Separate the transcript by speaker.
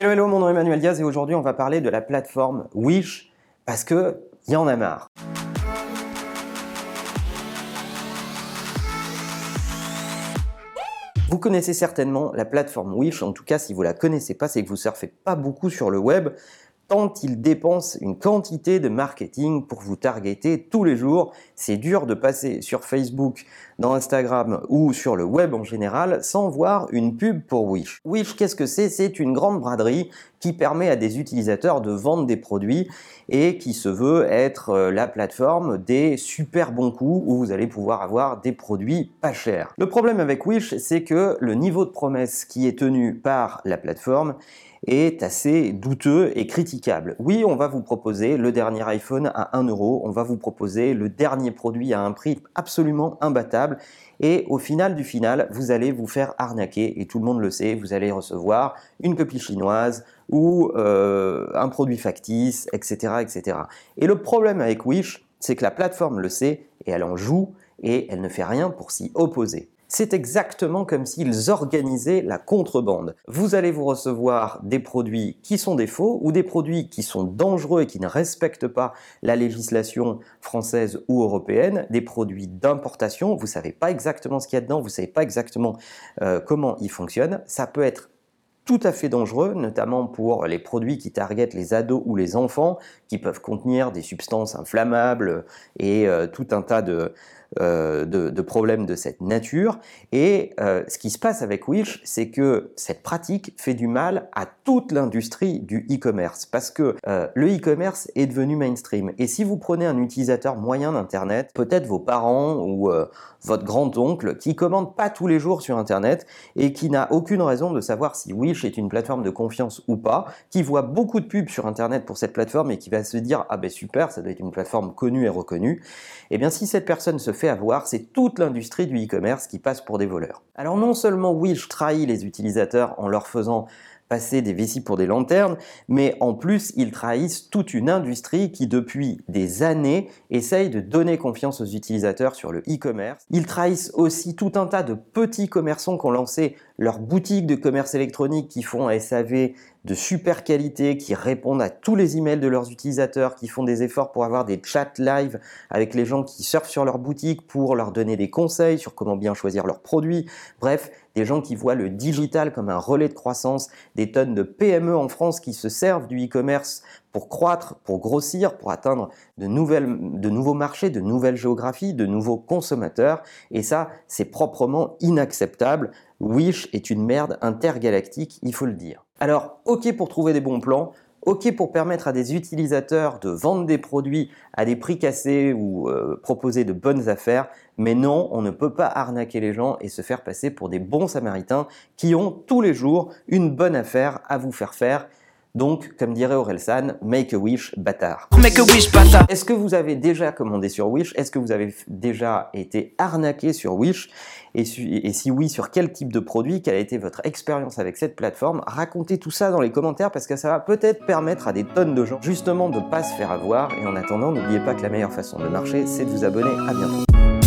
Speaker 1: Hello, hello, mon nom est Emmanuel Diaz et aujourd'hui on va parler de la plateforme Wish parce que y en a marre. Vous connaissez certainement la plateforme Wish, en tout cas si vous la connaissez pas, c'est que vous surfez pas beaucoup sur le web, tant il dépense une quantité de marketing pour vous targeter tous les jours. C'est dur de passer sur Facebook, dans Instagram ou sur le web en général sans voir une pub pour Wish. Wish, qu'est-ce que c'est? C'est une grande braderie qui permet à des utilisateurs de vendre des produits et qui se veut être euh, la plateforme des super bons coups où vous allez pouvoir avoir des produits pas chers. Le problème avec Wish, c'est que le niveau de promesse qui est tenu par la plateforme est assez douteux et critiquable. Oui, on va vous proposer le dernier iPhone à 1 euro, on va vous proposer le dernier produit à un prix absolument imbattable et au final du final, vous allez vous faire arnaquer et tout le monde le sait, vous allez recevoir une copie chinoise ou euh, un produit factice, etc., etc. Et le problème avec Wish, c'est que la plateforme le sait et elle en joue et elle ne fait rien pour s'y opposer. C'est exactement comme s'ils organisaient la contrebande. Vous allez vous recevoir des produits qui sont des faux ou des produits qui sont dangereux et qui ne respectent pas la législation française ou européenne, des produits d'importation, vous savez pas exactement ce qu'il y a dedans, vous savez pas exactement euh, comment ils fonctionnent. Ça peut être tout à fait dangereux, notamment pour les produits qui targetent les ados ou les enfants, qui peuvent contenir des substances inflammables et euh, tout un tas de, euh, de, problèmes de cette nature. Et euh, ce qui se passe avec Wish, c'est que cette pratique fait du mal à toute l'industrie du e-commerce, parce que euh, le e-commerce est devenu mainstream. Et si vous prenez un utilisateur moyen d'Internet, peut-être vos parents ou votre grand-oncle, qui commande pas tous les jours sur Internet et qui n'a aucune raison de savoir si Wish est une plateforme de confiance ou pas, qui voit beaucoup de pubs sur Internet pour cette plateforme et qui va se dire ah ben super, ça doit être une plateforme connue et reconnue. Eh bien si cette personne se fait avoir, c'est toute l'industrie du e-commerce qui passe pour des voleurs. Alors non seulement Wish trahit les utilisateurs en leur faisant passer des vessies pour des lanternes, mais en plus ils trahissent toute une industrie qui depuis des années essaye de donner confiance aux utilisateurs sur le e-commerce. Ils trahissent aussi tout un tas de petits commerçants qui ont lancé leur boutique de commerce électronique qui font un SAV de super qualité, qui répondent à tous les emails de leurs utilisateurs, qui font des efforts pour avoir des chats live avec les gens qui surfent sur leur boutique pour leur donner des conseils sur comment bien choisir leurs produits. Bref, des gens qui voient le digital comme un relais de croissance, des tonnes de PME en France qui se servent du e-commerce pour croître, pour grossir, pour atteindre de, nouveaux marchés, de nouvelles géographies, de nouveaux consommateurs. Et ça, c'est proprement inacceptable. Wish est une merde intergalactique, il faut le dire. Alors, ok pour trouver des bons plans, ok pour permettre à des utilisateurs de vendre des produits à des prix cassés ou euh, proposer de bonnes affaires, mais non, on ne peut pas arnaquer les gens et se faire passer pour des bons samaritains qui ont tous les jours une bonne affaire à vous faire faire donc, comme dirait Orelsan, make a wish, bâtard. Make a wish, bâtard. Est-ce que vous avez déjà commandé sur Wish? Est-ce que vous avez déjà été arnaqué sur Wish? Et, si oui, sur quel type de produit? Quelle a été votre expérience avec cette plateforme? Racontez tout ça dans les commentaires parce que ça va peut-être permettre à des tonnes de gens justement de ne pas se faire avoir. Et en attendant, n'oubliez pas que la meilleure façon de marcher, c'est de vous abonner. À bientôt.